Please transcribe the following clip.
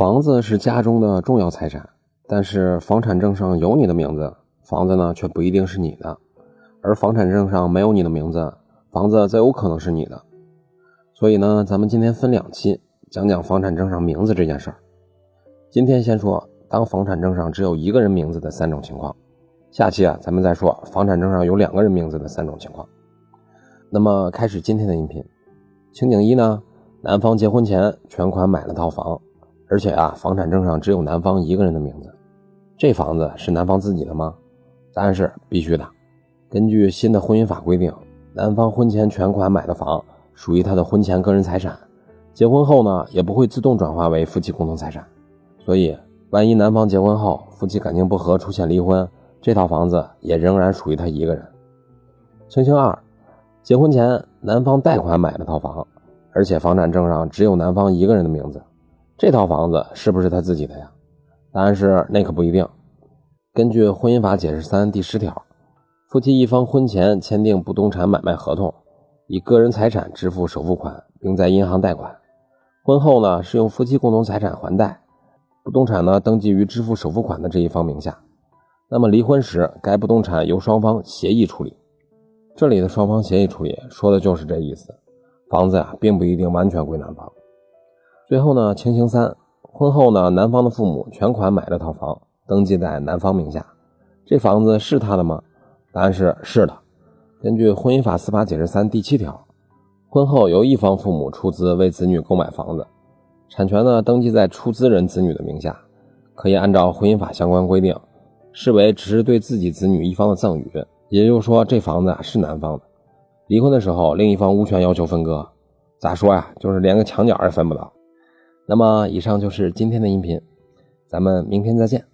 房子是家中的重要财产，但是房产证上有你的名字，房子呢却不一定是你的；而房产证上没有你的名字，房子则有可能是你的。所以呢，咱们今天分两期讲讲房产证上名字这件事儿。今天先说当房产证上只有一个人名字的三种情况，下期啊咱们再说房产证上有两个人名字的三种情况。那么开始今天的音频，情景一呢，男方结婚前全款买了套房。而且啊，房产证上只有男方一个人的名字，这房子是男方自己的吗？答案是必须的。根据新的婚姻法规定，男方婚前全款买的房属于他的婚前个人财产，结婚后呢也不会自动转化为夫妻共同财产。所以，万一男方结婚后夫妻感情不和出现离婚，这套房子也仍然属于他一个人。情形二，结婚前男方贷款买了套房，而且房产证上只有男方一个人的名字。这套房子是不是他自己的呀？答案是那可不一定。根据《婚姻法解释三》第十条，夫妻一方婚前签订不动产买卖合同，以个人财产支付首付款，并在银行贷款，婚后呢是用夫妻共同财产还贷，不动产呢登记于支付首付款的这一方名下。那么离婚时，该不动产由双方协议处理。这里的双方协议处理说的就是这意思，房子呀并不一定完全归男方。最后呢，情形三，婚后呢，男方的父母全款买了套房，登记在男方名下，这房子是他的吗？答案是是的。根据《婚姻法司法解释三》第七条，婚后由一方父母出资为子女购买房子，产权呢登记在出资人子女的名下，可以按照婚姻法相关规定，视为只是对自己子女一方的赠与，也就是说这房子啊是男方的。离婚的时候，另一方无权要求分割，咋说呀？就是连个墙角也分不到。那么，以上就是今天的音频，咱们明天再见。